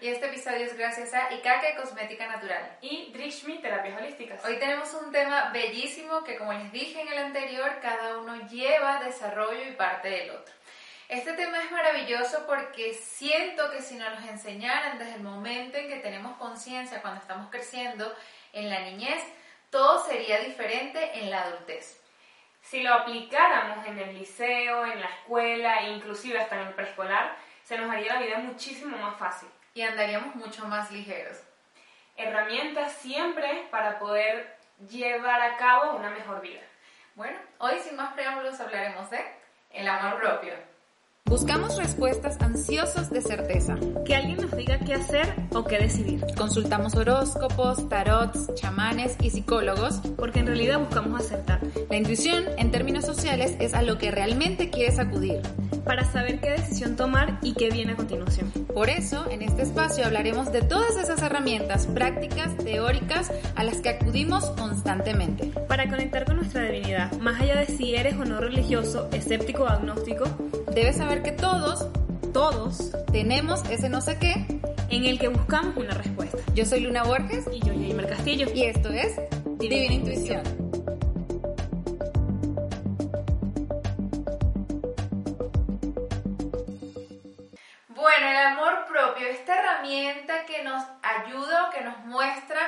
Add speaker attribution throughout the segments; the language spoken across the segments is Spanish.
Speaker 1: Y
Speaker 2: este episodio es gracias a Ikake Cosmética Natural.
Speaker 1: Y Drishmi Terapias Holísticas.
Speaker 2: Hoy tenemos un tema bellísimo que, como les dije en el anterior, cada uno lleva desarrollo y parte del otro. Este tema es maravilloso porque siento que si nos los enseñaran desde el momento en que tenemos conciencia, cuando estamos creciendo en la niñez, todo sería diferente en la adultez.
Speaker 1: Si lo aplicáramos en el liceo, en la escuela, inclusive hasta en el preescolar, se nos haría la vida muchísimo más fácil.
Speaker 2: Y andaríamos mucho más ligeros.
Speaker 1: Herramientas siempre para poder llevar a cabo una mejor vida.
Speaker 2: Bueno, hoy sin más preámbulos hablaremos de el amor propio.
Speaker 3: Buscamos respuestas ansiosos de certeza.
Speaker 1: Que alguien nos diga qué hacer o qué decidir.
Speaker 3: Consultamos horóscopos, tarots, chamanes y psicólogos
Speaker 1: porque en realidad buscamos acertar.
Speaker 3: La intuición, en términos sociales, es a lo que realmente quieres acudir.
Speaker 1: Para saber qué decisión tomar y qué viene a continuación.
Speaker 3: Por eso, en este espacio hablaremos de todas esas herramientas prácticas, teóricas, a las que acudimos constantemente.
Speaker 1: Para conectar con nuestra divinidad, más allá de si eres o no religioso, escéptico o agnóstico,
Speaker 3: debes saber que todos,
Speaker 1: todos,
Speaker 3: tenemos ese no sé qué
Speaker 1: en el que buscamos una respuesta.
Speaker 3: Yo soy Luna Borges
Speaker 1: y yo Jamer Castillo.
Speaker 3: Y esto es Divina, Divina Intuición.
Speaker 2: Herramienta que nos ayuda o que nos muestra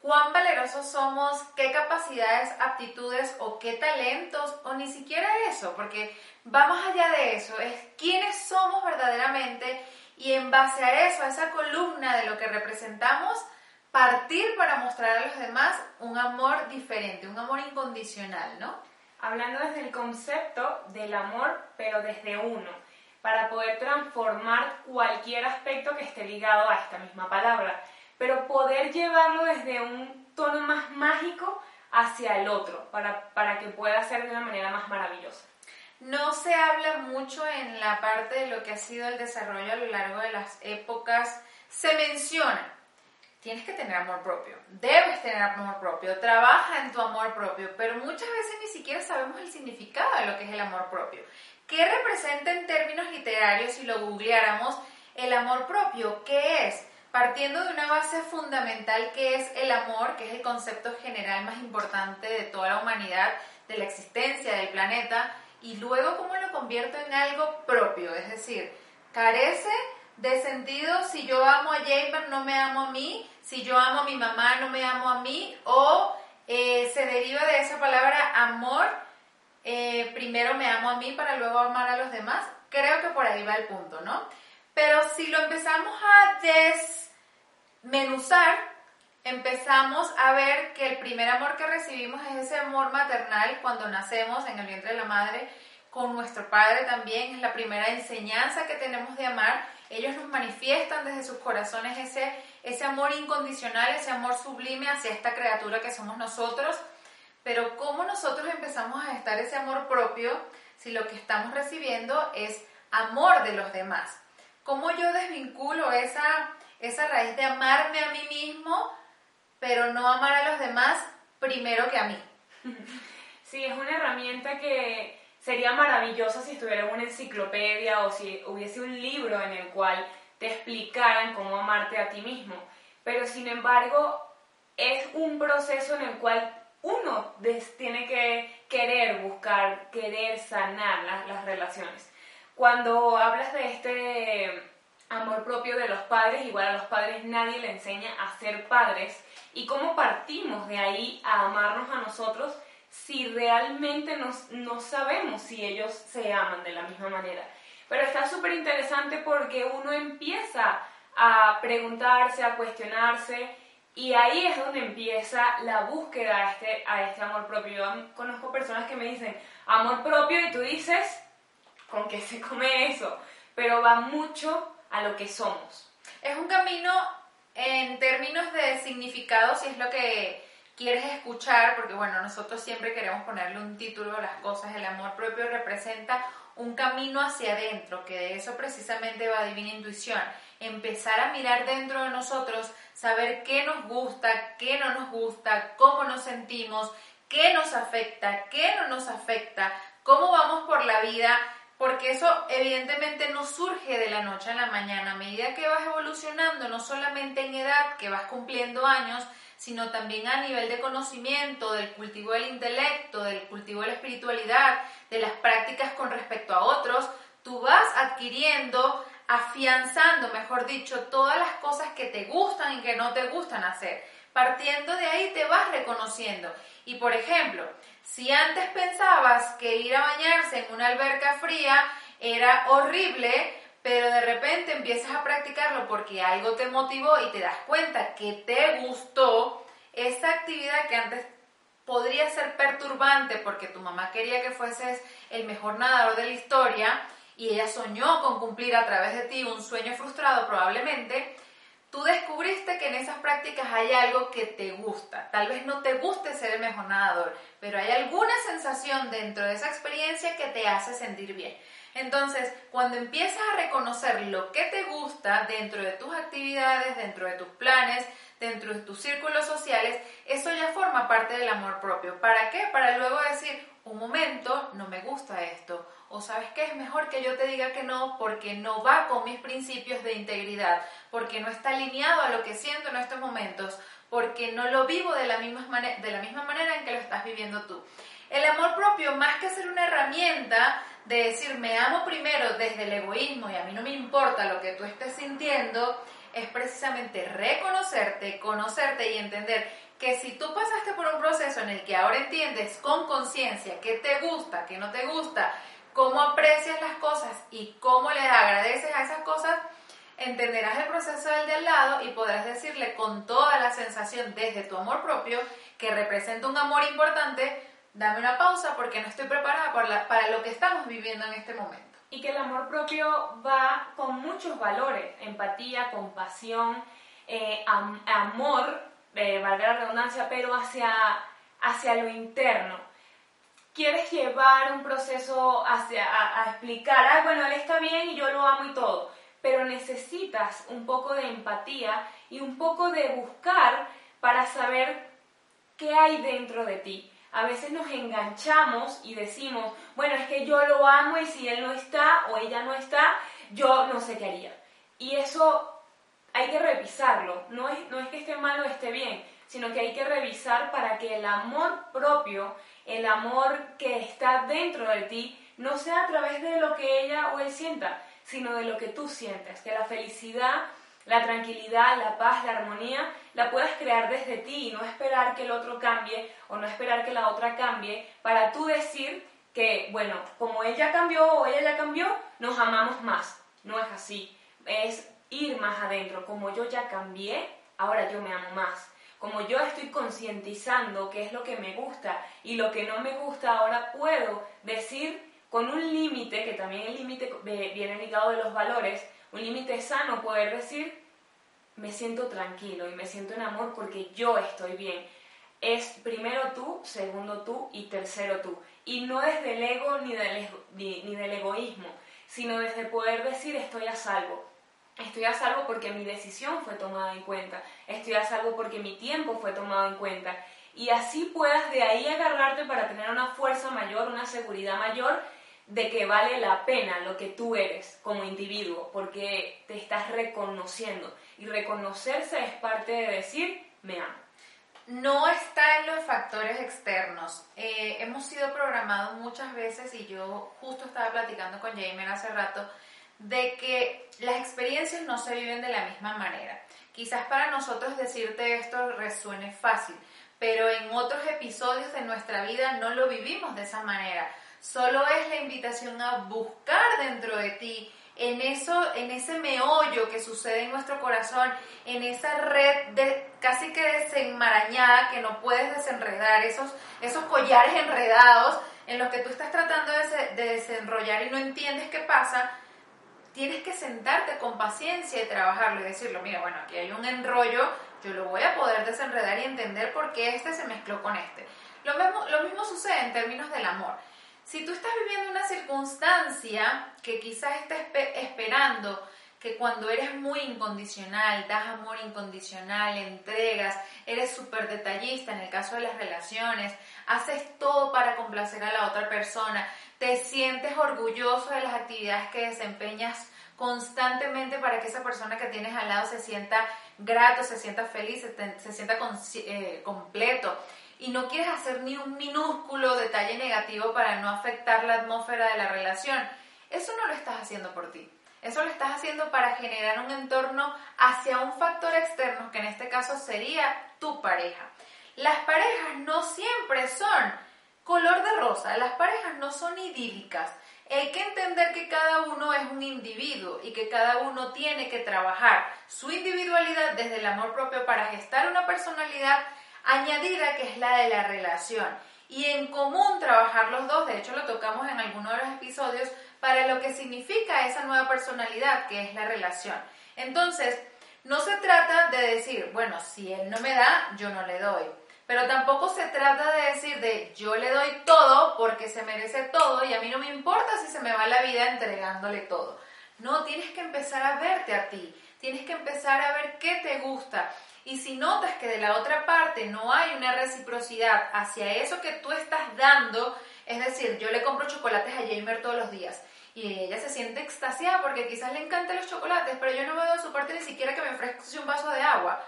Speaker 2: cuán valerosos somos, qué capacidades, aptitudes o qué talentos, o ni siquiera eso, porque va más allá de eso, es quiénes somos verdaderamente y en base a eso, a esa columna de lo que representamos, partir para mostrar a los demás un amor diferente, un amor incondicional, ¿no?
Speaker 1: Hablando desde el concepto del amor, pero desde uno, para poder transformar cualquier aspecto que esté ligado a esta misma palabra pero poder llevarlo desde un tono más mágico hacia el otro, para, para que pueda ser de una manera más maravillosa.
Speaker 2: No se habla mucho en la parte de lo que ha sido el desarrollo a lo largo de las épocas. Se menciona, tienes que tener amor propio, debes tener amor propio, trabaja en tu amor propio, pero muchas veces ni siquiera sabemos el significado de lo que es el amor propio. ¿Qué representa en términos literarios si lo googleáramos el amor propio? ¿Qué es? partiendo de una base fundamental que es el amor, que es el concepto general más importante de toda la humanidad, de la existencia del planeta, y luego cómo lo convierto en algo propio, es decir, carece de sentido si yo amo a Jamer, no me amo a mí, si yo amo a mi mamá, no me amo a mí, o eh, se deriva de esa palabra amor, eh, primero me amo a mí para luego amar a los demás. Creo que por ahí va el punto, ¿no? Pero si lo empezamos a des menuzar, empezamos a ver que el primer amor que recibimos es ese amor maternal cuando nacemos en el vientre de la madre, con nuestro padre también, es la primera enseñanza que tenemos de amar. Ellos nos manifiestan desde sus corazones ese, ese amor incondicional, ese amor sublime hacia esta criatura que somos nosotros. Pero ¿cómo nosotros empezamos a estar ese amor propio si lo que estamos recibiendo es amor de los demás? ¿Cómo yo desvinculo esa esa raíz de amarme a mí mismo, pero no amar a los demás primero que a mí.
Speaker 1: Sí, es una herramienta que sería maravillosa si estuviera en una enciclopedia o si hubiese un libro en el cual te explicaran cómo amarte a ti mismo. Pero sin embargo, es un proceso en el cual uno tiene que querer buscar, querer sanar las, las relaciones. Cuando hablas de este amor propio de los padres, igual a los padres nadie le enseña a ser padres y cómo partimos de ahí a amarnos a nosotros si realmente no sabemos si ellos se aman de la misma manera. Pero está súper interesante porque uno empieza a preguntarse, a cuestionarse y ahí es donde empieza la búsqueda a este, a este amor propio. Yo conozco personas que me dicen amor propio y tú dices con qué se come eso, pero va mucho a lo que somos.
Speaker 2: Es un camino en términos de significado, si es lo que quieres escuchar, porque bueno, nosotros siempre queremos ponerle un título a las cosas, el amor propio representa un camino hacia adentro, que de eso precisamente va Divina Intuición, empezar a mirar dentro de nosotros, saber qué nos gusta, qué no nos gusta, cómo nos sentimos, qué nos afecta, qué no nos afecta, cómo vamos por la vida, porque eso evidentemente no surge de la noche a la mañana. A medida que vas evolucionando, no solamente en edad, que vas cumpliendo años, sino también a nivel de conocimiento, del cultivo del intelecto, del cultivo de la espiritualidad, de las prácticas con respecto a otros, tú vas adquiriendo, afianzando, mejor dicho, todas las cosas que te gustan y que no te gustan hacer. Partiendo de ahí te vas reconociendo. Y por ejemplo, si antes pensabas que ir a bañarse en una alberca fría era horrible, pero de repente empiezas a practicarlo porque algo te motivó y te das cuenta que te gustó esa actividad que antes podría ser perturbante porque tu mamá quería que fueses el mejor nadador de la historia y ella soñó con cumplir a través de ti un sueño frustrado probablemente, tú descubriste que en esas prácticas hay algo que te gusta. Tal vez no te guste ser el mejor nadador, pero hay alguna sensación dentro de esa experiencia que te hace sentir bien. Entonces, cuando empiezas a reconocer lo que te gusta dentro de tus actividades, dentro de tus planes, dentro de tus círculos sociales, eso ya forma parte del amor propio. ¿Para qué? Para luego decir, un momento, no me gusta esto. O sabes qué, es mejor que yo te diga que no porque no va con mis principios de integridad, porque no está alineado a lo que siento en estos momentos, porque no lo vivo de la misma, de la misma manera en que lo estás viviendo tú. El amor propio, más que ser una herramienta de decir me amo primero desde el egoísmo y a mí no me importa lo que tú estés sintiendo, es precisamente reconocerte, conocerte y entender que si tú pasaste por un proceso en el que ahora entiendes con conciencia qué te gusta, qué no te gusta, cómo aprecias las cosas y cómo le agradeces a esas cosas, entenderás el proceso del de al lado y podrás decirle con toda la sensación desde tu amor propio que representa un amor importante, dame una pausa porque no estoy preparada para, lo que estamos viviendo en este momento.
Speaker 1: Y que el amor propio va con muchos valores, empatía, compasión, eh, amor, eh, valga la redundancia, pero hacia, hacia lo interno. Quieres llevar un proceso hacia, a, explicar, ah, bueno, él está bien y yo lo amo y todo, pero necesitas un poco de empatía y un poco de buscar para saber qué hay dentro de ti a veces nos enganchamos y decimos, bueno, es que yo lo amo y si él no está o ella no está, yo no sé qué haría. Y eso hay que revisarlo. No es, no es que esté mal o esté bien, sino que hay que revisar para que el amor propio, el amor que está dentro de ti, no sea a través de lo que ella o él sienta, sino de lo que tú sientes. Que la felicidad la tranquilidad, la paz, la armonía, la puedas crear desde ti y no esperar que el otro cambie o no esperar que la otra cambie para tú decir que, bueno, como él ya cambió o ella ya cambió, nos amamos más. No es así. Es ir más adentro. Como yo ya cambié, ahora yo me amo más. Como yo estoy concientizando qué es lo que me gusta y lo que no me gusta, ahora puedo decir con un límite, que también el límite viene ligado de los valores, un límite sano, poder decir, me siento tranquilo y me siento en amor porque yo estoy bien. Es primero tú, segundo tú y tercero tú. Y no desde el ego ni del, ni, ni del egoísmo, sino desde poder decir estoy a salvo. Estoy a salvo porque mi decisión fue tomada en cuenta. Estoy a salvo porque mi tiempo fue tomado en cuenta. Y así puedas de ahí agarrarte para tener una fuerza mayor, una seguridad mayor de que vale la pena lo que tú eres como individuo, porque te estás reconociendo. Y reconocerse es parte de decir, me amo.
Speaker 2: No está en los factores externos. Eh, hemos sido programados muchas veces, y yo justo estaba platicando con Jamer hace rato, de que las experiencias no se viven de la misma manera. Quizás para nosotros decirte esto resuene fácil, pero en otros episodios de nuestra vida no lo vivimos de esa manera Solo es la invitación a buscar dentro de ti, en eso, en ese meollo que sucede en nuestro corazón, en esa red de, casi que desenmarañada que no puedes desenredar, esos, esos collares enredados en los que tú estás tratando de, de desenrollar y no entiendes qué pasa, tienes que sentarte con paciencia y trabajarlo y decirlo, mira, bueno, aquí hay un enrollo, yo lo voy a poder desenredar y entender por qué este se mezcló con este. Lo mismo, lo mismo sucede en términos del amor. Si tú estás viviendo una circunstancia que quizás estés esperando que cuando eres muy incondicional, das amor incondicional, entregas, eres súper detallista en el caso de las relaciones, haces todo para complacer a la otra persona, te sientes orgulloso de las actividades que desempeñas constantemente para que esa persona que tienes al lado se sienta grato, se sienta feliz, se, sienta eh, completo y no quieres hacer ni un minúsculo detalle negativo para no afectar la atmósfera de la relación, eso no lo estás haciendo por ti. Eso lo estás haciendo para generar un entorno hacia un factor externo, que en este caso sería tu pareja. Las parejas no siempre son color de rosa, las parejas no son idílicas. Hay que entender que cada uno es un individuo y que cada uno tiene que trabajar su individualidad desde el amor propio para gestar una personalidad añadida que es la de la relación. Y en común trabajar los dos, de hecho lo tocamos en alguno de los episodios, para lo que significa esa nueva personalidad que es la relación. Entonces, no se trata de decir, bueno, si él no me da, yo no le doy. Pero tampoco se trata de decir de yo le doy todo porque se merece todo y a mí no me importa si se me va la vida entregándole todo. No, tienes que empezar a verte a ti, tienes que empezar a ver qué te gusta. Y si notas que de la otra parte no hay una reciprocidad hacia eso que tú estás dando, es decir, yo le compro chocolates a Jamer todos los días y ella se siente extasiada porque quizás le encantan los chocolates, pero yo no veo de su parte ni siquiera que me ofrezca un vaso de agua.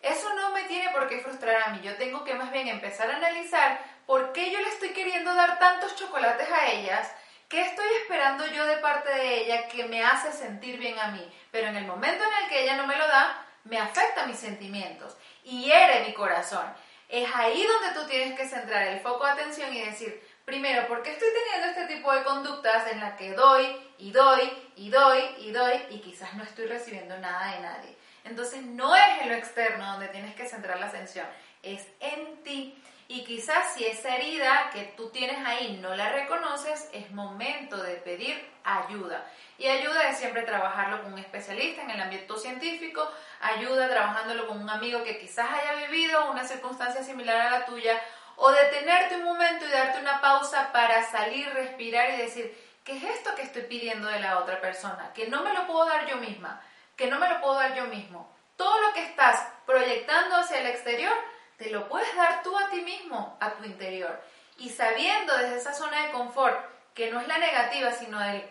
Speaker 2: Eso no me tiene por qué frustrar a mí. Yo tengo que más bien empezar a analizar por qué yo le estoy queriendo dar tantos chocolates a ellas, qué estoy esperando yo de parte de ella que me hace sentir bien a mí. Pero en el momento en el que ella no me lo da, me afecta mis sentimientos y hiere mi corazón. Es ahí donde tú tienes que centrar el foco de atención y decir, Primero, ¿por qué estoy teniendo este tipo de conductas en las que doy y doy y doy y doy y quizás no estoy recibiendo nada de nadie? Entonces no es en lo externo donde tienes que centrar la atención, es en ti. Y quizás si esa herida que tú tienes ahí no la reconoces, es momento de pedir ayuda. Y ayuda es siempre trabajarlo con un especialista en el ámbito científico, ayuda trabajándolo con un amigo que quizás haya vivido una circunstancia similar a la tuya o detenerte un momento y darte una pausa para salir, respirar y decir, ¿qué es esto que estoy pidiendo de la otra persona? Que no me lo puedo dar yo misma, que no me lo puedo dar yo mismo. Todo lo que estás proyectando hacia el exterior, te lo puedes dar tú a ti mismo, a tu interior. Y sabiendo desde esa zona de confort, que no es la negativa, sino el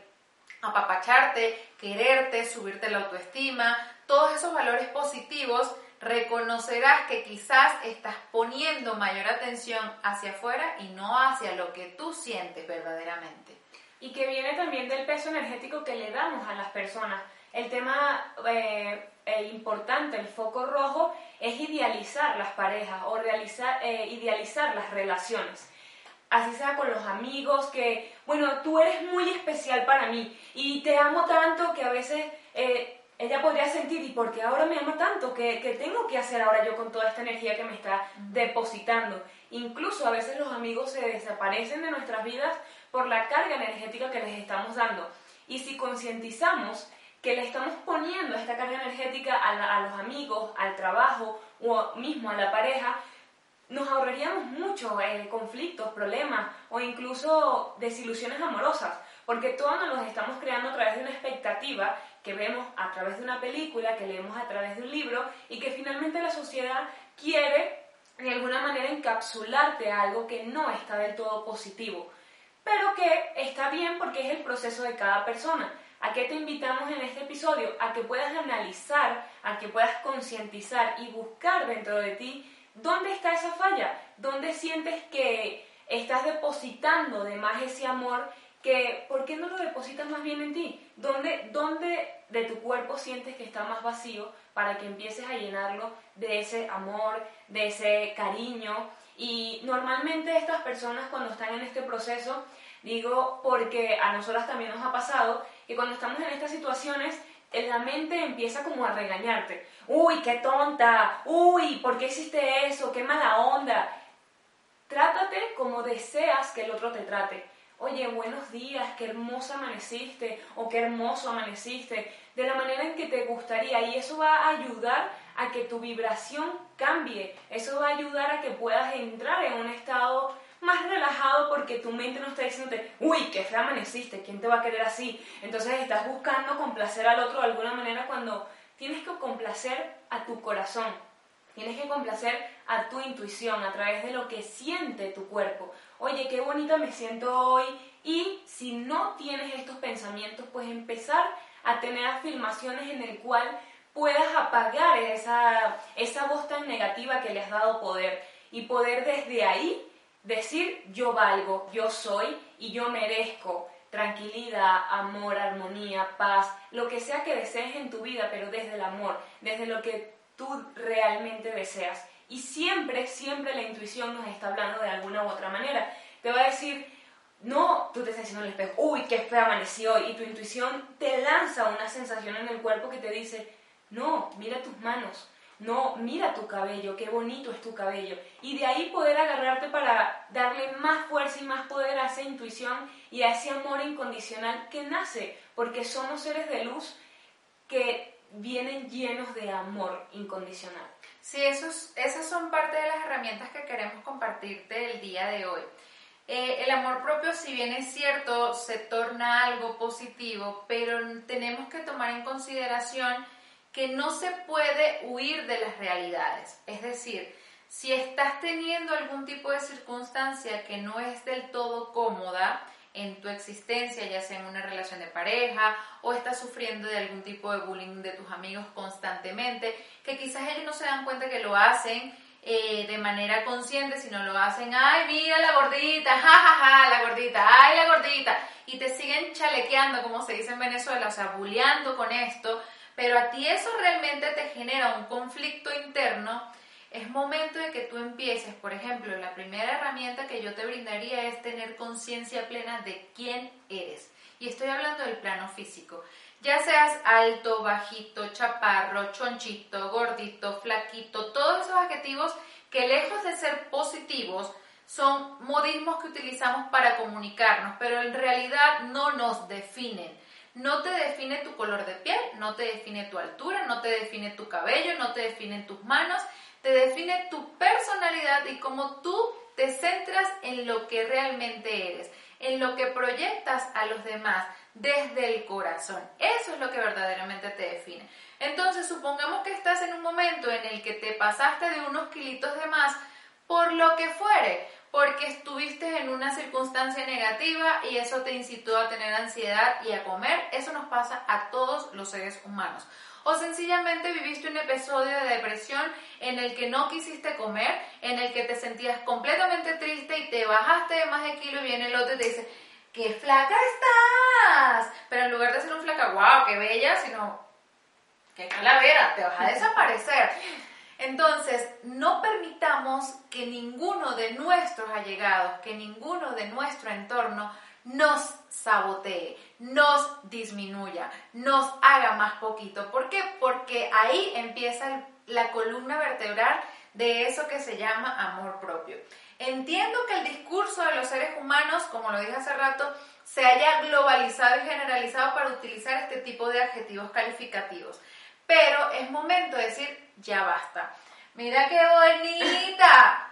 Speaker 2: apapacharte, quererte, subirte la autoestima, todos esos valores positivos, reconocerás que quizás estás poniendo mayor atención hacia afuera y no hacia lo que tú sientes verdaderamente.
Speaker 1: Y que viene también del peso energético que le damos a las personas. El tema eh, importante, el foco rojo, es idealizar las parejas o realizar, eh, idealizar las relaciones. Así sea con los amigos, que, bueno, tú eres muy especial para mí y te amo tanto que a veces eh, ella podría sentir, ¿y por qué ahora me ama tanto? ¿Qué, ¿Qué, tengo que hacer ahora yo con toda esta energía que me está depositando? Incluso a veces los amigos se desaparecen de nuestras vidas por la carga energética que les estamos dando. Y si concientizamos que le estamos poniendo esta carga energética a, los amigos, al trabajo o mismo a la pareja, nos ahorraríamos muchos eh, conflictos, problemas o incluso desilusiones amorosas, porque todos nos los estamos creando a través de una expectativa que vemos a través de una película, que leemos a través de un libro y que finalmente la sociedad quiere de alguna manera encapsularte a algo que no está del todo positivo, pero que está bien porque es el proceso de cada persona. ¿A qué te invitamos en este episodio? A que puedas analizar, a que puedas concientizar y buscar dentro de ti dónde está esa falla, dónde sientes que estás depositando de más ese amor que ¿por qué no lo depositas más bien en ti? ¿Dónde, ¿Dónde de tu cuerpo sientes que está más vacío para que empieces a llenarlo de ese amor, de ese cariño? Y normalmente estas personas cuando están en este proceso, digo porque a nosotras también nos ha pasado, que cuando estamos en estas situaciones, la mente empieza como a regañarte. Uy, qué tonta, uy, ¿por qué hiciste eso? Qué mala onda. trátate como deseas que el otro te trate. Oye, buenos días, qué hermosa amaneciste o qué hermoso amaneciste, de la manera en que te gustaría y eso va a ayudar a que tu vibración cambie, eso va a ayudar a que puedas entrar en un estado más relajado porque tu mente no está diciéndote, uy, qué fea amaneciste, ¿quién te va a querer así? Entonces estás buscando complacer al otro de alguna manera cuando tienes que complacer a tu corazón, tienes que complacer a tu intuición a través de lo que siente tu cuerpo. Oye, qué bonita me siento hoy y si no tienes estos pensamientos, pues empezar a tener afirmaciones en el cual puedas apagar esa, esa voz tan negativa que le has dado poder y poder desde ahí decir yo valgo, yo soy y yo merezco tranquilidad, amor, armonía, paz, lo que sea que desees en tu vida, pero desde el amor, desde lo que tú realmente deseas. Y siempre, siempre la intuición nos está hablando de alguna u otra manera. Te va a decir, no, tú te estás diciendo en el espejo, uy, qué fea amaneció y tu intuición te lanza una sensación en el cuerpo que te dice, no, mira tus manos, no, mira tu cabello, qué bonito es tu cabello. Y de ahí poder agarrarte para darle más fuerza y más poder a esa intuición y a ese amor incondicional que nace, porque somos seres de luz que vienen llenos de amor incondicional.
Speaker 2: Sí, esos, esas son parte de las herramientas que queremos compartirte el día de hoy. Eh, el amor propio, si bien es cierto, se torna algo positivo, pero tenemos que tomar en consideración que no se puede huir de las realidades. Es decir, si estás teniendo algún tipo de circunstancia que no es del todo cómoda en tu existencia, ya sea en una relación de pareja o estás sufriendo de algún tipo de bullying de tus amigos constantemente, que quizás ellos no se dan cuenta que lo hacen eh, de manera consciente, sino lo hacen, ay, mira la gordita, jajaja, la gordita, ay, la gordita, y te siguen chalequeando, como se dice en Venezuela, o sea, bulleando con esto, pero a ti eso realmente te genera un conflicto interno, es momento de que tú empieces, por ejemplo, la primera herramienta que yo te brindaría es tener conciencia plena de quién eres. Y estoy hablando del plano físico. Ya seas alto, bajito, chaparro, chonchito, gordito, flaquito, todos esos adjetivos que lejos de ser positivos, son modismos que utilizamos para comunicarnos, pero en realidad no nos definen no te define tu color de piel, no te define tu altura, no te define tu cabello, no te define tus manos, te define tu personalidad y cómo tú te centras en lo que realmente eres, en lo que proyectas a los demás desde el corazón. Eso es lo que verdaderamente te define. Entonces, supongamos que estás en un momento en el que te pasaste de unos kilitos de más por lo que fuere, porque estuviste en una circunstancia negativa y eso te incitó a tener ansiedad y a comer. Eso nos pasa a todos los seres humanos. O sencillamente viviste un episodio de depresión en el que no quisiste comer, en el que te sentías completamente triste y te bajaste de más de kilo y viene el otro y te dice, ¡qué flaca estás! Pero en lugar de ser un flaca, wow, qué bella, sino, qué calavera, te vas a desaparecer. Entonces, no permitamos que ninguno de nuestros allegados, que ninguno de nuestro entorno nos sabotee, nos disminuya, nos haga más poquito. ¿Por qué? Porque ahí empieza la columna vertebral de eso que se llama amor propio. Entiendo que el discurso de los seres humanos, como lo dije hace rato, se haya globalizado y generalizado para utilizar este tipo de adjetivos calificativos. Pero es momento de decir, ya basta. Mira qué bonita.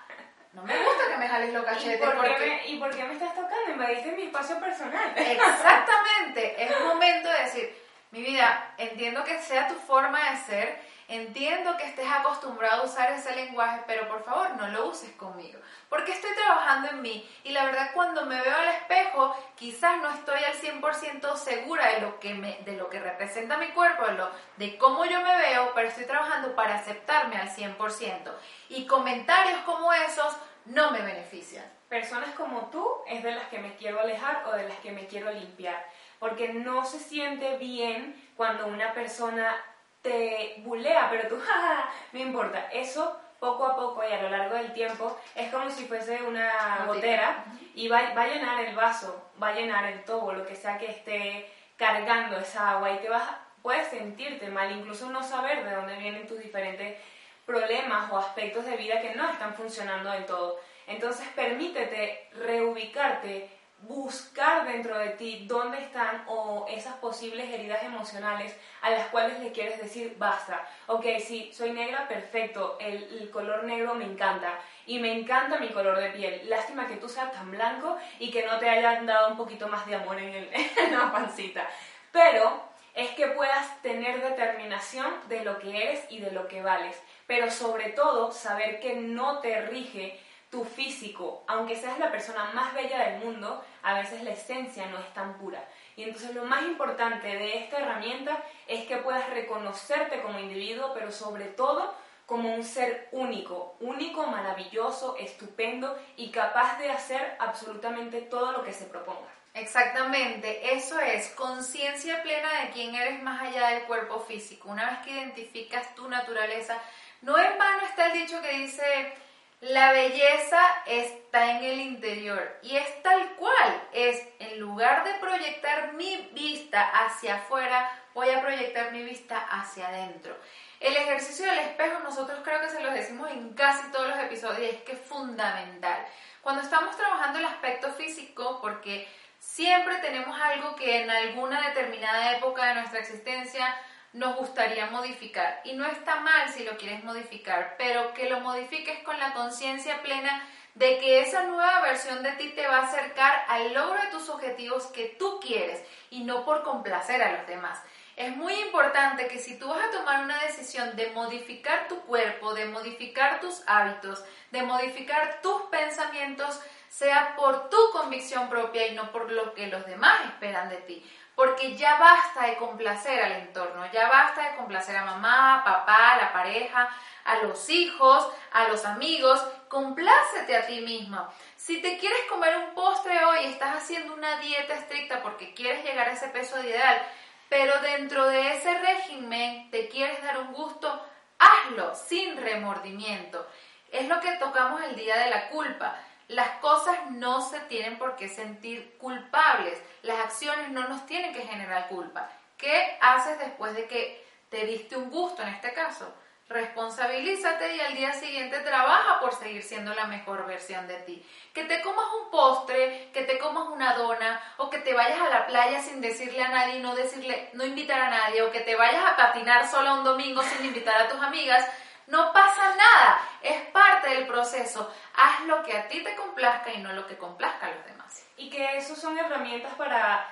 Speaker 2: No me gusta que me jales los cachetes.
Speaker 1: ¿Y por, qué me, ¿Y por qué me estás tocando? Invadiste mi espacio personal.
Speaker 2: Exactamente. es momento de decir, mi vida, entiendo que sea tu forma de ser, Entiendo que estés acostumbrado a usar ese lenguaje, pero por favor no lo uses conmigo, porque estoy trabajando en mí y la verdad cuando me veo al espejo quizás no estoy al 100% segura de lo, que me, de lo que representa mi cuerpo, de, lo, de cómo yo me veo, pero estoy trabajando para aceptarme al 100%. Y comentarios como esos no me benefician.
Speaker 1: Personas como tú es de las que me quiero alejar o de las que me quiero limpiar, porque no se siente bien cuando una persona te bulea, pero tú, jaja, no importa. Eso poco a poco y a lo largo del tiempo es como si fuese una gotera y va, va, a llenar el vaso, va a llenar el tobo, lo que sea que esté cargando esa agua y te vas, puedes sentirte mal, incluso no saber de dónde vienen tus diferentes problemas o aspectos de vida que no están funcionando del todo. Entonces permítete reubicarte, buscar dentro de ti dónde están o esas posibles heridas emocionales a las cuales le quieres decir basta. Ok, sí, soy negra, perfecto, el, color negro me encanta y me encanta mi color de piel. Lástima que tú seas tan blanco y que no te hayan dado un poquito más de amor en, en la pancita. Pero es que puedas tener determinación de lo que eres y de lo que vales, pero sobre todo saber que no te rige tu físico, aunque seas la persona más bella del mundo, a veces la esencia no es tan pura. Y entonces lo más importante de esta herramienta es que puedas reconocerte como individuo, pero sobre todo como un ser único, único, maravilloso, estupendo y capaz de hacer absolutamente todo lo que se proponga.
Speaker 2: Exactamente, eso es conciencia plena de quién eres más allá del cuerpo físico. Una vez que identificas tu naturaleza, no en vano está el dicho que dice la belleza está en el interior y es tal cual, es en lugar de proyectar mi vista hacia afuera, voy a proyectar mi vista hacia adentro. El ejercicio del espejo nosotros creo que se lo decimos en casi todos los episodios es que es fundamental. Cuando estamos trabajando el aspecto físico, porque siempre tenemos algo que en alguna determinada época de nuestra existencia nos gustaría modificar. Y no está mal si lo quieres modificar, pero que lo modifiques con la conciencia plena de que esa nueva versión de ti te va a acercar al logro de tus objetivos que tú quieres y no por complacer a los demás. Es muy importante que si tú vas a tomar una decisión de modificar tu cuerpo, de modificar tus hábitos, de modificar tus pensamientos, sea por tu convicción propia y no por lo que los demás esperan de ti porque ya basta de complacer al entorno, ya basta de complacer a mamá, papá, a la pareja, a los hijos, a los amigos, complácete a ti mismo. Si te quieres comer un postre hoy, estás haciendo una dieta estricta porque quieres llegar a ese peso ideal, pero dentro de ese régimen te quieres dar un gusto, hazlo sin remordimiento. Es lo que tocamos el día de la culpa. Las cosas no se tienen por qué sentir culpables. Las acciones no nos tienen que generar culpa. ¿Qué haces después de que te diste un gusto en este caso? Responsabilízate y al día siguiente trabaja por seguir siendo la mejor versión de ti. Que te comas un postre, que te comas una dona o que te vayas a la playa sin decirle a nadie, no decirle, no invitar a nadie o que te vayas a patinar solo un domingo sin invitar a tus amigas, no pasa nada, es parte del proceso. Haz lo que a ti te complazca y no lo que complazca a los demás.
Speaker 1: Y que eso son herramientas para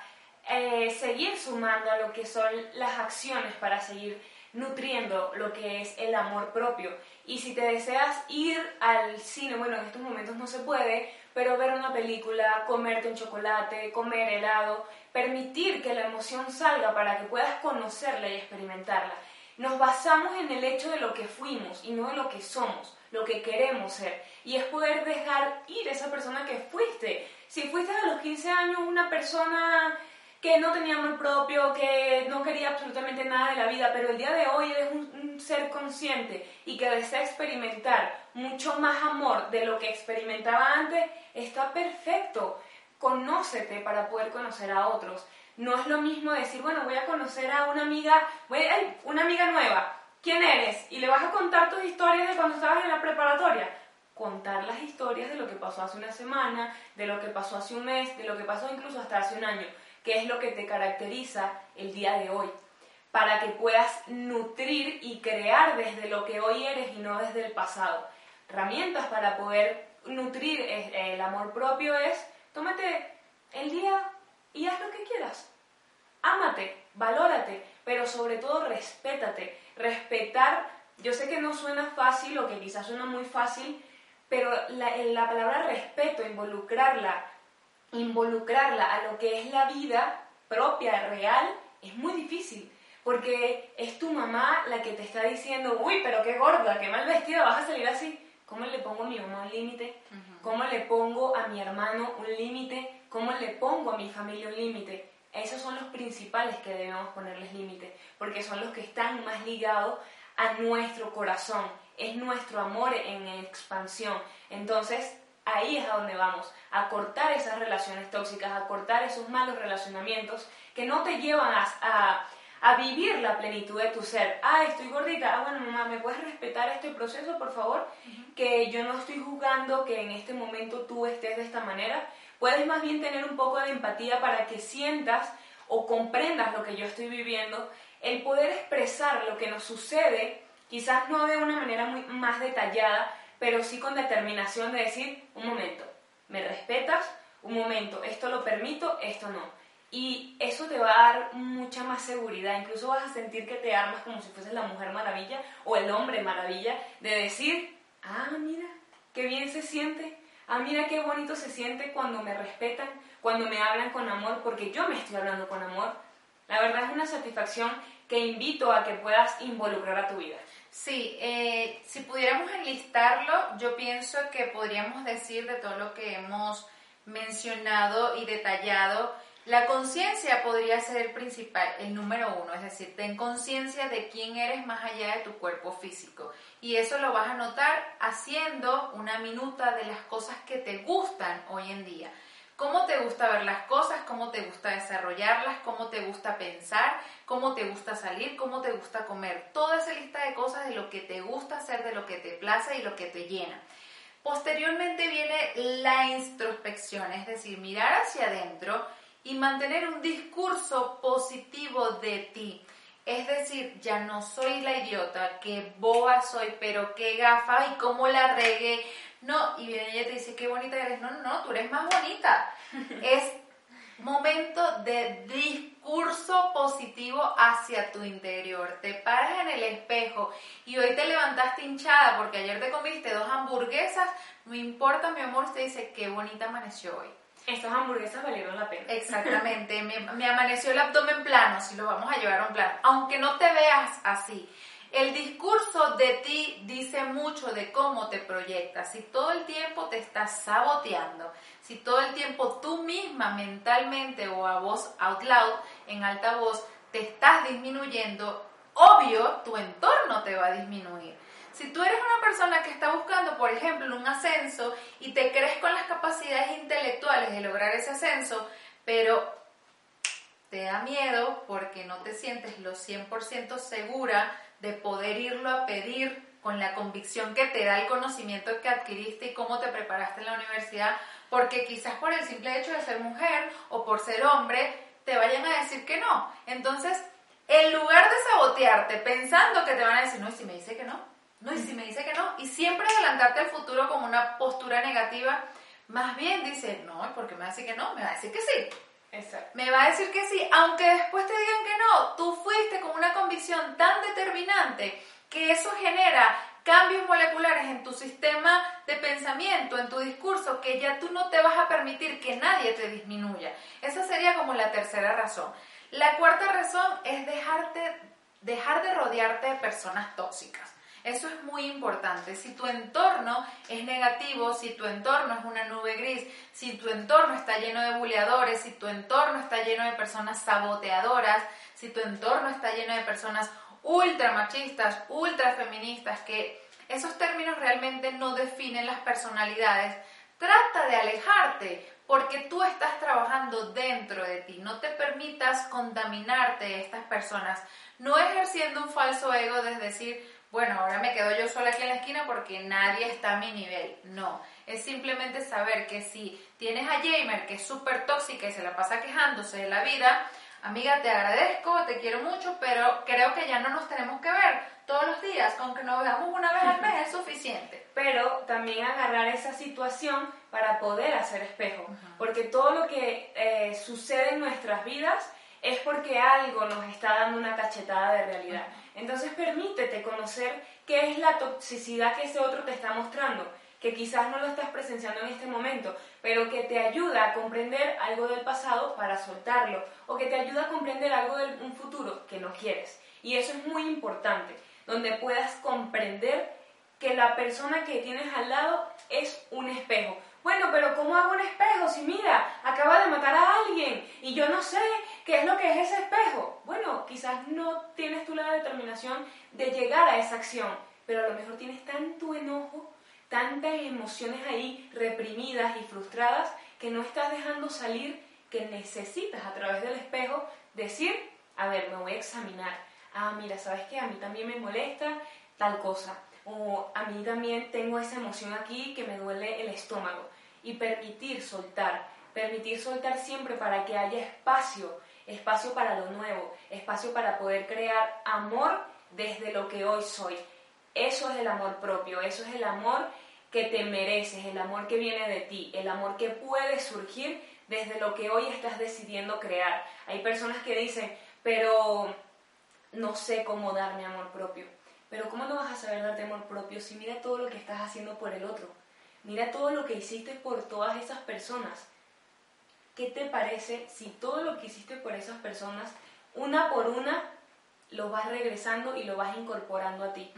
Speaker 1: eh, seguir sumando a lo que son las acciones, para seguir nutriendo lo que es el amor propio. Y si te deseas ir al cine, bueno, en estos momentos no se puede, pero ver una película, comerte un chocolate, comer helado, permitir que la emoción salga para que puedas conocerla y experimentarla nos basamos en el hecho de lo que fuimos y no en lo que somos, lo que queremos ser. Y es poder dejar ir esa persona que fuiste. Si fuiste a los 15 años una persona que no tenía amor propio, que no quería absolutamente nada de la vida, pero el día de hoy eres un, un, ser consciente y que desea experimentar mucho más amor de lo que experimentaba antes, está perfecto. Conócete para poder conocer a otros. No es lo mismo decir, bueno, voy a conocer a una amiga, voy a, una amiga nueva, ¿quién eres? Y le vas a contar tus historias de cuando estabas en la preparatoria. Contar las historias de lo que pasó hace una semana, de lo que pasó hace un mes, de lo que pasó incluso hasta hace un año, que es lo que te caracteriza el día de hoy, para que puedas nutrir y crear desde lo que hoy eres y no desde el pasado. Herramientas para poder nutrir eh, el amor propio es, tómate el día y haz lo que quieras. Ámate, valórate, pero sobre todo respétate. Respetar, yo sé que no suena fácil o que quizás suena muy fácil, pero la, la palabra respeto, involucrarla, involucrarla a lo que es la vida propia, real, es muy difícil. Porque es tu mamá la que te está diciendo, uy, pero qué gorda, qué mal vestida, vas a salir así. ¿Cómo le pongo a mi mamá un límite? ¿Cómo le pongo a mi hermano un límite? ¿Cómo le pongo a mi familia un límite? Esos son los principales que debemos ponerles límite, porque son los que están más ligados a nuestro corazón, es nuestro amor en expansión. Entonces, ahí es a donde vamos, a cortar esas relaciones tóxicas, a cortar esos malos relacionamientos que no te llevan a, a vivir la plenitud de tu ser. Ah, estoy gordita. Ah, bueno, mamá, ¿me puedes respetar este proceso, por favor? Que yo no estoy juzgando que en este momento tú estés de esta manera. Puedes más bien tener un poco de empatía para que sientas o comprendas lo que yo estoy viviendo. El poder expresar lo que nos sucede, quizás no de una manera muy más detallada, pero sí con determinación de decir, un momento, ¿me respetas? Un momento, esto lo permito, esto no y eso te va a dar mucha más seguridad. Incluso vas a sentir que te armas como si fueses la mujer maravilla o el hombre maravilla de decir, ah, mira, qué bien se siente. Ah, mira qué bonito se siente cuando me respetan, cuando me hablan con amor, porque yo me estoy hablando con amor. La verdad es una satisfacción que invito a que puedas involucrar a tu vida.
Speaker 2: Sí, eh, si pudiéramos enlistarlo, yo pienso que podríamos decir de todo lo que hemos mencionado y detallado, la conciencia podría ser el principal, el número uno, es decir, ten conciencia de quién eres más allá de tu cuerpo físico. Y eso lo vas a notar haciendo una minuta de las cosas que te gustan hoy en día. Cómo te gusta ver las cosas, cómo te gusta desarrollarlas, cómo te gusta pensar, cómo te gusta salir, cómo te gusta comer. Toda esa lista de cosas de lo que te gusta hacer, de lo que te place y lo que te llena. Posteriormente viene la introspección, es decir, mirar hacia adentro y mantener un discurso positivo de ti. Es decir, ya no soy la idiota, que boba soy, pero qué gafa y cómo la regué. No, y viene ella y te dice, qué bonita eres. No, no, no, tú eres más bonita. es momento de discurso positivo hacia tu interior. Te paras en el espejo y hoy te levantaste hinchada porque ayer te comiste dos hamburguesas. No importa, mi amor, usted dice, qué bonita amaneció hoy.
Speaker 1: Estas hamburguesas valieron la pena.
Speaker 2: Exactamente, me, amaneció el abdomen plano, si lo vamos a llevar a un plano, aunque no te veas así. El discurso de ti dice mucho de cómo te proyectas. Si todo el tiempo te estás saboteando, si todo el tiempo tú misma mentalmente o a voz out loud, en alta voz, te estás disminuyendo, obvio tu entorno te va a disminuir. Si tú eres una persona que está buscando, por ejemplo, un ascenso y te crees con las capacidades intelectuales de lograr ese ascenso, pero te da miedo porque no te sientes lo 100% segura de poder irlo a pedir con la convicción que te da el conocimiento que adquiriste y cómo te preparaste en la universidad, porque quizás por el simple hecho de ser mujer o por ser hombre te vayan a decir que no. Entonces, en lugar de sabotearte pensando que te van a decir, no, y si me dice que no, no, y si me dice que no, y siempre adelantarte al futuro como una postura negativa, más bien dice, no, porque me va a decir que no, me va a decir que sí. Me va a decir que sí, aunque después te digan que no, tú fuiste con una convicción tan determinante que eso genera cambios moleculares en tu sistema de pensamiento, en tu discurso, que ya tú no te vas a permitir que nadie te disminuya. Esa sería como la tercera razón. La cuarta razón es dejarte, dejar de rodearte de personas tóxicas. Eso es muy importante. Si tu entorno es negativo, si tu entorno es una nube gris, si tu entorno está lleno de buleadores, si tu entorno está lleno de personas saboteadoras, si tu entorno está lleno de personas ultra machistas, ultra feministas, que esos términos realmente no definen las personalidades, trata de alejarte porque tú estás trabajando dentro de ti. No te permitas contaminarte de estas personas, no ejerciendo un falso ego de decir, bueno, ahora me quedo yo sola aquí en la esquina porque nadie está a mi nivel. No, es simplemente saber que si tienes a Jamer que es súper tóxica y se la pasa quejándose de la vida, amiga, te agradezco, te quiero mucho, pero creo que ya no nos tenemos que ver todos los días, con que nos veamos una vez al mes es suficiente.
Speaker 1: Pero también agarrar esa situación para poder hacer espejo, porque todo lo que eh, sucede en nuestras vidas es porque algo nos está dando una cachetada de realidad. Entonces permítete conocer qué es la toxicidad que ese otro te está mostrando, que quizás no lo estás presenciando en este momento, pero que te ayuda a comprender algo del pasado para soltarlo, o que te ayuda a comprender algo de un futuro que no quieres. Y eso es muy importante, donde puedas comprender que la persona que tienes al lado es un espejo. Bueno, pero ¿cómo hago un espejo si mira, acaba de matar a alguien y yo no sé ¿Qué es lo que es ese espejo? Bueno, quizás no tienes tú la determinación de llegar a esa acción, pero a lo mejor tienes tanto enojo, tantas emociones ahí reprimidas y frustradas que no estás dejando salir que necesitas a través del espejo decir, a ver, me voy a examinar. Ah, mira, ¿sabes qué? A mí también me molesta tal cosa. O a mí también tengo esa emoción aquí que me duele el estómago. Y permitir soltar. Permitir soltar siempre para que haya espacio. Espacio para lo nuevo. Espacio para poder crear amor desde lo que hoy soy. Eso es el amor propio. Eso es el amor que te mereces, el amor que viene de ti, el amor que puede surgir desde lo que hoy estás decidiendo crear. Hay personas que dicen, pero no sé cómo darme amor propio. Pero ¿cómo no vas a saber darte amor propio si mira todo lo que estás haciendo por el otro? Mira todo lo que hiciste por todas esas personas. ¿Qué te parece si todo lo que hiciste por esas personas, una por una, lo vas regresando y lo vas incorporando a ti?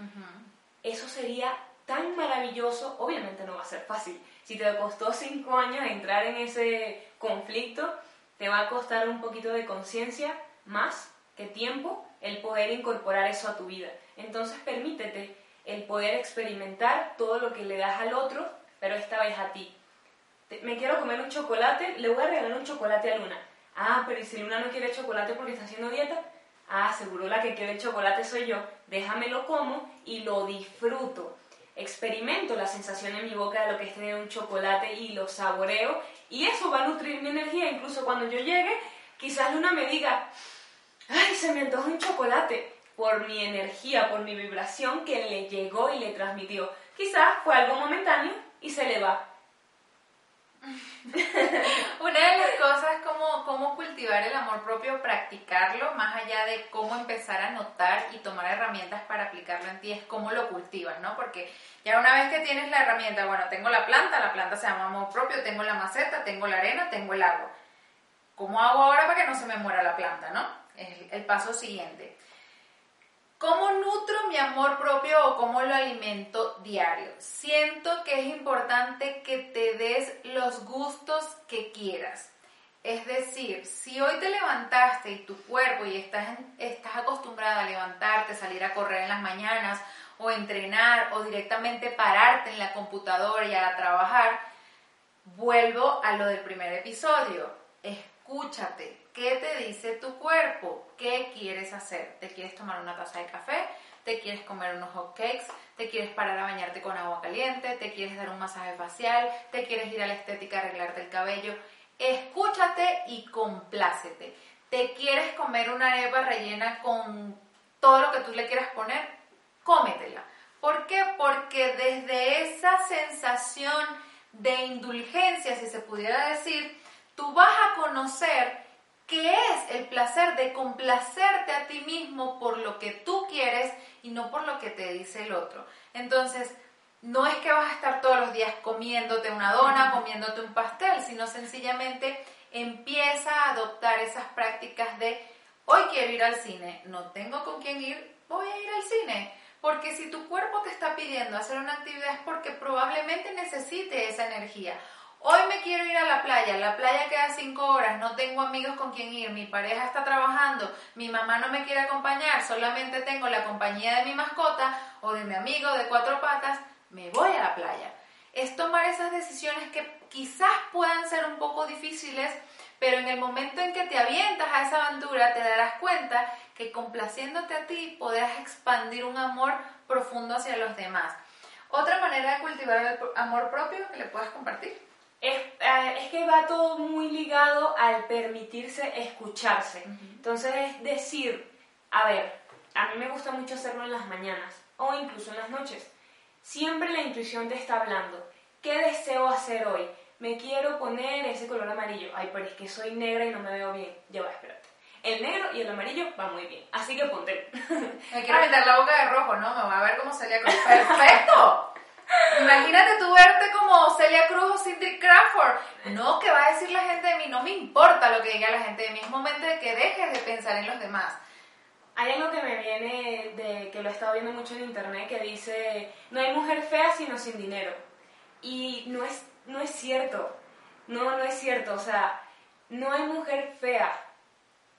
Speaker 1: Eso sería tan maravilloso, obviamente no va a ser fácil. Si te costó cinco años entrar en ese conflicto, te va a costar un poquito de conciencia más que tiempo el poder incorporar eso a tu vida. Entonces permítete el poder experimentar todo lo que le das al otro, pero esta vez a ti. Me quiero comer un chocolate, le voy a regalar un chocolate a Luna. Ah, pero ¿y si Luna no quiere chocolate porque está haciendo dieta? Ah, seguro la que quiere el chocolate soy yo. Déjamelo como y lo disfruto experimento la sensación en mi boca de lo que es tener un chocolate y lo saboreo y eso va a nutrir mi energía. Incluso cuando yo llegue, quizás Luna me diga, ay, se me antoja un chocolate por mi energía, por mi vibración que le llegó y le transmitió. Quizás fue algo momentáneo y se le va.
Speaker 2: Una de las cosas es cómo, cómo cultivar el amor propio, practicarlo, más allá de cómo empezar a notar y tomar herramientas para aplicarlo en ti, es cómo lo cultivas, ¿no? Porque ya una vez que tienes la herramienta, bueno, tengo la planta, la planta se llama amor propio, tengo la maceta, tengo la arena, tengo el agua. ¿Cómo hago ahora para que no se me muera la planta, no? Es el paso siguiente. ¿Cómo nutro mi amor propio o cómo lo alimento diario? Siento que es importante que te des los gustos que quieras. Es decir, si hoy te levantaste y tu cuerpo y estás, estás acostumbrada a levantarte, salir a correr en las mañanas o entrenar o directamente pararte en la computadora y a trabajar, vuelvo a lo del primer episodio. Escúchate, ¿Qué te dice tu cuerpo? ¿Qué quieres hacer? ¿Te quieres tomar una taza de café? ¿Te quieres comer unos hot cakes? ¿Te quieres parar a bañarte con agua caliente? ¿Te quieres dar un masaje facial? ¿Te quieres ir a la estética a arreglarte el cabello? Escúchate y complácete. ¿Te quieres comer una arepa rellena con todo lo que tú le quieras poner? Cómetela. ¿Por qué? Porque desde esa sensación de indulgencia, si se pudiera decir, tú vas a conocer ¿Qué es el placer de complacerte a ti mismo por lo que tú quieres y no por lo que te dice el otro. Entonces, no es que vas a estar todos los días comiéndote una dona, comiéndote un pastel, sino sencillamente empieza a adoptar esas prácticas de hoy quiero ir al cine, no tengo con quién ir, voy a ir al cine. Porque si tu cuerpo te está pidiendo hacer una actividad es porque probablemente necesite esa energía. Hoy me quiero ir a la playa, la playa queda cinco horas, no tengo amigos con quien ir, mi pareja está trabajando, mi mamá no me quiere acompañar, solamente tengo la compañía de mi mascota o de mi amigo de cuatro patas, me voy a la playa. Es tomar esas decisiones que quizás puedan ser un poco difíciles, pero en el momento en que te avientas a esa aventura te darás cuenta que complaciéndote a ti podrás expandir un amor profundo hacia los demás. Otra manera de cultivar el amor propio que le puedas compartir.
Speaker 1: Eh, es, que va todo muy ligado al permitirse escucharse. Entonces es decir, a ver, a mí me gusta mucho hacerlo en las mañanas o incluso en las noches. Siempre la intuición te está hablando. ¿Qué deseo hacer hoy? Me quiero poner ese color amarillo. Ay, pero es que soy negra y no me veo bien. Ya va, espérate. El negro y el amarillo va muy bien. Así que ponte.
Speaker 2: me quiero meter la boca de rojo, ¿no? Me voy a ver cómo salía con... ¡Perfecto! Imagínate tú verte como Celia Cruz o Cindy Crawford. No, que va a decir la gente de mí? No me importa lo que diga la gente de mí. Es momento de que dejes de pensar en los demás.
Speaker 1: Hay algo que me viene de que lo he estado viendo mucho en internet que dice, no hay mujer fea sino sin dinero. Y no es, no es cierto. No, no es cierto. O sea, no hay mujer fea.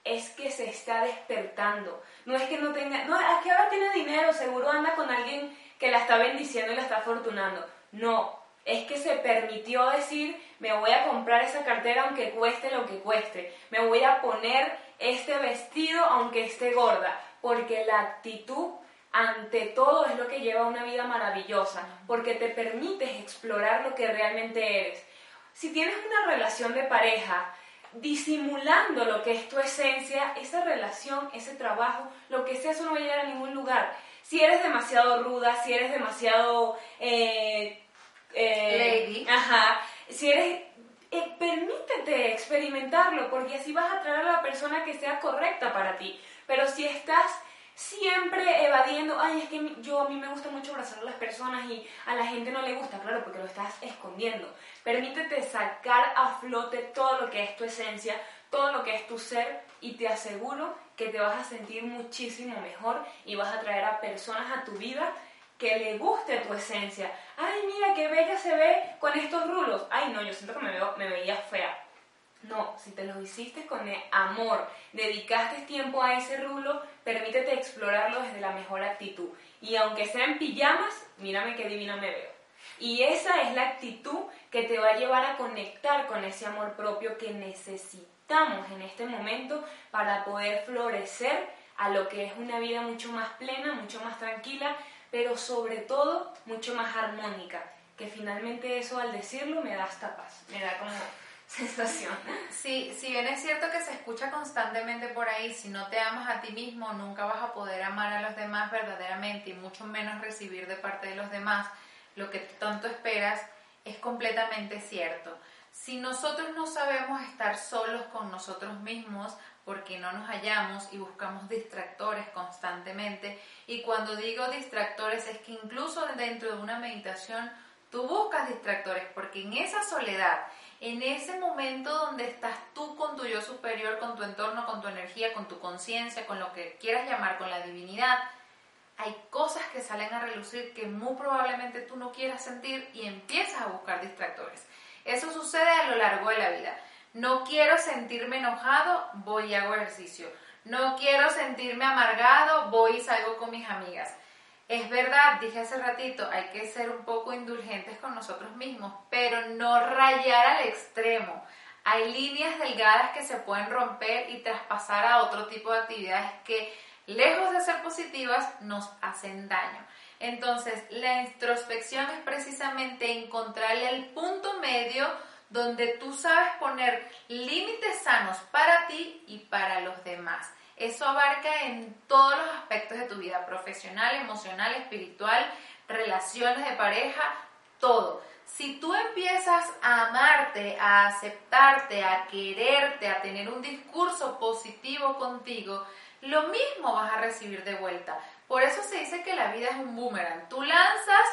Speaker 1: Es que se está despertando. No es que no tenga, no, es que ahora tiene dinero, seguro anda con alguien que la está bendiciendo y la está afortunando. No, es que se permitió decir, me voy a comprar esa cartera aunque cueste lo que cueste, me voy a poner este vestido aunque esté gorda, porque la actitud ante todo es lo que lleva a una vida maravillosa, porque te permites explorar lo que realmente eres. Si tienes una relación de pareja, disimulando lo que es tu esencia, esa relación, ese trabajo, lo que sea, eso no va a llegar a ningún lugar. Si eres demasiado ruda, si eres demasiado... Eh,
Speaker 2: eh, Lady.
Speaker 1: Ajá. Si eres... Eh, permítete experimentarlo, porque así vas a traer a la persona que sea correcta para ti. Pero si estás siempre evadiendo, ay, es que yo a mí me gusta mucho abrazar a las personas y a la gente no le gusta, claro, porque lo estás escondiendo. Permítete sacar a flote todo lo que es tu esencia, todo lo que es tu ser y te aseguro que te vas a sentir muchísimo mejor y vas a traer a personas a tu vida que le guste tu esencia. Ay, mira qué bella se ve con estos rulos. Ay, no, yo siento que me, veo, me veía fea. No, si te lo hiciste con amor, dedicaste tiempo a ese rulo, permítete explorarlo desde la mejor actitud. Y aunque sean pijamas, mírame qué divina me veo. Y esa es la actitud que te va a llevar a conectar con ese amor propio que necesitamos en este momento para poder florecer a lo que es una vida mucho más plena, mucho más tranquila, pero sobre todo mucho más armónica. Que finalmente eso al decirlo me da hasta paz, me da como sensación.
Speaker 2: Sí, si bien es cierto que se escucha constantemente por ahí, si no te amas a ti mismo, nunca vas a poder amar a los demás verdaderamente y mucho menos recibir de parte de los demás lo que tanto esperas, es completamente cierto. Si nosotros no sabemos estar solos con nosotros mismos, porque no nos hallamos y buscamos distractores constantemente, y cuando digo distractores es que incluso dentro de una meditación tú buscas distractores, porque en esa soledad, en ese momento donde estás tú con tu yo superior, con tu entorno, con tu energía, con tu conciencia, con lo que quieras llamar, con la divinidad, hay cosas que salen a relucir que muy probablemente tú no quieras sentir y empiezas a buscar distractores. Eso sucede a lo largo de la vida. No quiero sentirme enojado, voy y hago ejercicio. No quiero sentirme amargado, voy y salgo con mis amigas. Es verdad, dije hace ratito, hay que ser un poco indulgentes con nosotros mismos, pero no rayar al extremo. Hay líneas delgadas que se pueden romper y traspasar a otro tipo de actividades que, lejos de ser positivas, nos hacen daño. Entonces, la introspección es precisamente encontrarle el punto medio donde tú sabes poner límites sanos para ti y para los demás. Eso abarca en todos los aspectos de tu vida, profesional, emocional, espiritual, relaciones de pareja, todo. Si tú empiezas a amarte, a aceptarte, a quererte, a tener un discurso positivo contigo, lo mismo vas a recibir de vuelta. Por eso se dice que la vida es un boomerang. Tú lanzas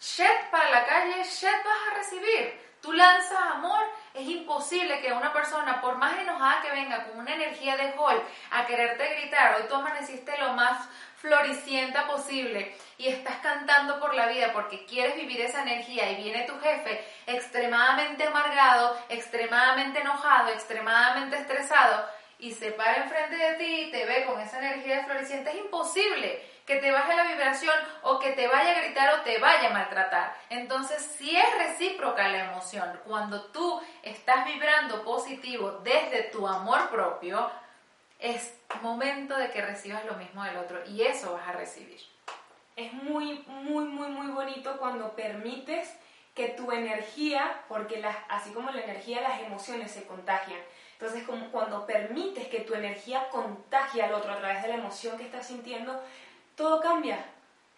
Speaker 2: shit para la calle, shit vas a recibir. Tú lanzas amor, es imposible que una persona, por más enojada que venga, con una energía de hall, a quererte gritar, hoy tú amaneciste lo más floricienta posible y estás cantando por la vida porque quieres vivir esa energía y viene tu jefe extremadamente amargado, extremadamente enojado, extremadamente estresado y se para enfrente de ti y te ve con esa energía floreciente, es imposible que te baje la vibración o que te vaya a gritar o te vaya a maltratar. Entonces, si es recíproca la emoción, cuando tú estás vibrando positivo desde tu amor propio, es momento de que recibas lo mismo del otro y eso vas a recibir.
Speaker 1: Es muy, muy, muy, muy bonito cuando permites que tu energía, porque las, así como la energía, las emociones se contagian. Entonces, como cuando permites que tu energía contagie al otro a través de la emoción que estás sintiendo, todo cambia,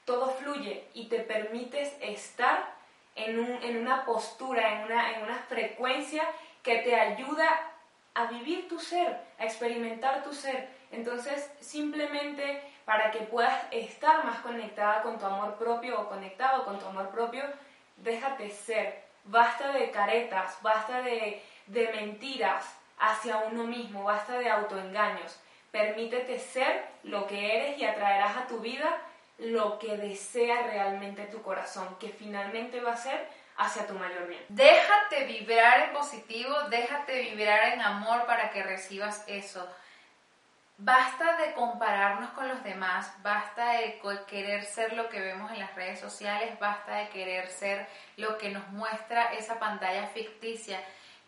Speaker 1: todo fluye y te permites estar en, una postura, en una, en frecuencia que te ayuda a vivir tu ser, a experimentar tu ser. Entonces, simplemente para que puedas estar más conectada con tu amor propio o conectado con tu amor propio, déjate ser. Basta de caretas, basta de, de mentiras hacia uno mismo, basta de autoengaños. Permítete ser lo que eres y atraerás a tu vida lo que desea realmente tu corazón, que finalmente va a ser hacia tu mayor bien.
Speaker 2: Déjate vibrar en positivo, déjate vibrar en amor para que recibas eso. Basta de compararnos con los demás, basta de querer ser lo que vemos en las redes sociales, basta de querer ser lo que nos muestra esa pantalla ficticia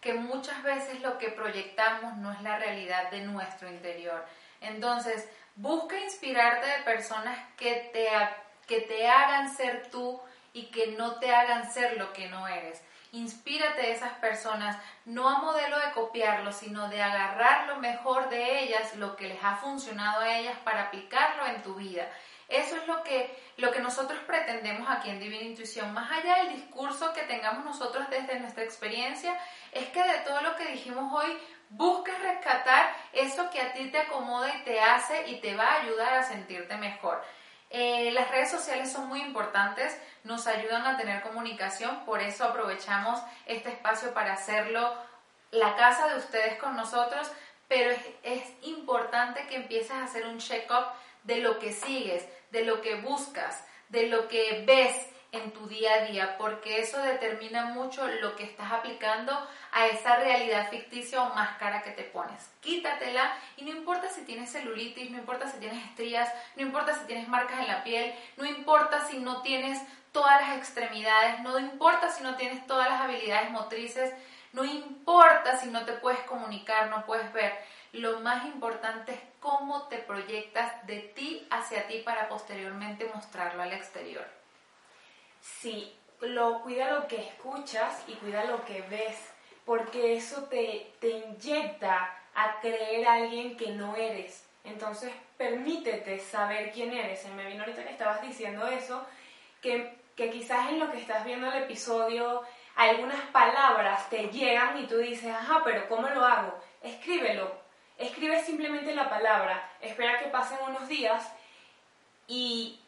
Speaker 2: que muchas veces lo que proyectamos no es la realidad de nuestro interior. Entonces, busca inspirarte de personas que te, que te hagan ser tú y que no te hagan ser lo que no eres. Inspírate de esas personas, no a modelo de copiarlo, sino de agarrar lo mejor de ellas, lo que les ha funcionado a ellas para aplicarlo en tu vida. Eso es lo que, lo que nosotros pretendemos aquí en Divina Intuición. Más allá del discurso que tengamos nosotros desde nuestra experiencia, es que de todo lo que dijimos hoy, busques rescatar eso que a ti te acomoda y te hace y te va a ayudar a sentirte mejor. Eh, las redes sociales son muy importantes, nos ayudan a tener comunicación, por eso aprovechamos este espacio para hacerlo la casa de ustedes con nosotros, pero es, es importante que empieces a hacer un check-up de lo que sigues, de lo que buscas, de lo que ves en tu día a día, porque eso determina mucho lo que estás aplicando a esa realidad ficticia o máscara que te pones. Quítatela y no importa si tienes celulitis, no importa si tienes estrías, no importa si tienes marcas en la piel, no importa si no tienes todas las extremidades, no importa si no tienes todas las habilidades motrices, no importa si no te puedes comunicar, no puedes ver. Lo más importante es cómo te proyectas de ti hacia ti para posteriormente mostrarlo al exterior.
Speaker 1: Sí, lo, cuida lo que escuchas y cuida lo que ves, porque eso te, te inyecta a creer a alguien que no eres. Entonces, permítete saber quién eres. Se me vino ahorita que estabas diciendo eso, que, que quizás en lo que estás viendo el episodio, algunas palabras te llegan y tú dices, ajá, pero ¿cómo lo hago? Escríbelo. Escribe simplemente la palabra, espera que pasen unos días y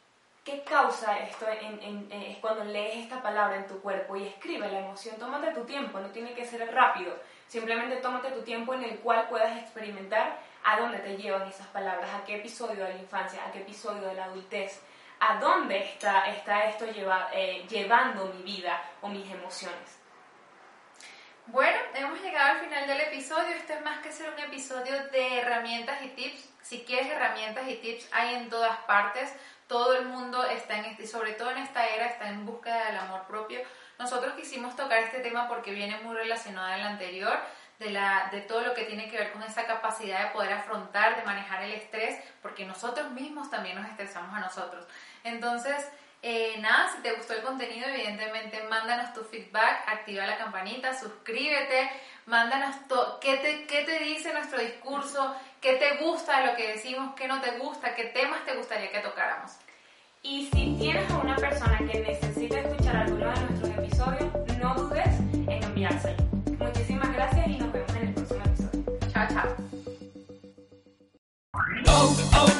Speaker 1: ¿Qué causa esto es cuando lees esta palabra en tu cuerpo y escribe la emoción? Tómate tu tiempo, no tiene que ser rápido. Simplemente tómate tu tiempo en el cual puedas experimentar a dónde te llevan esas palabras, a qué episodio de la infancia, a qué episodio de la adultez, a dónde está, está esto eh, llevando mi vida o mis emociones.
Speaker 2: Bueno, al final del episodio. Esto es más que ser un episodio de herramientas y tips. Si quieres herramientas y tips, hay en todas partes todo el mundo está en este, sobre todo en esta era, está en búsqueda del amor propio. Nosotros quisimos tocar este tema porque viene muy relacionado al anterior, de, la, de todo lo que tiene que ver con esa capacidad de poder afrontar, de manejar el estrés, porque nosotros mismos también nos estresamos a nosotros. Entonces, eh, nada, si te gustó el contenido, evidentemente mándanos tu feedback, activa la campanita, suscríbete, mándanos qué, te, qué te dice nuestro discurso, qué te gusta de lo que decimos, qué no te gusta, qué temas te gustaría que tocáramos.
Speaker 1: Y si tienes a una persona que necesita escuchar alguno de nuestros episodios, no dudes en enviárselo. Muchísimas gracias y nos vemos en el próximo episodio.
Speaker 2: Chao, chao.
Speaker 4: Oh, oh, oh,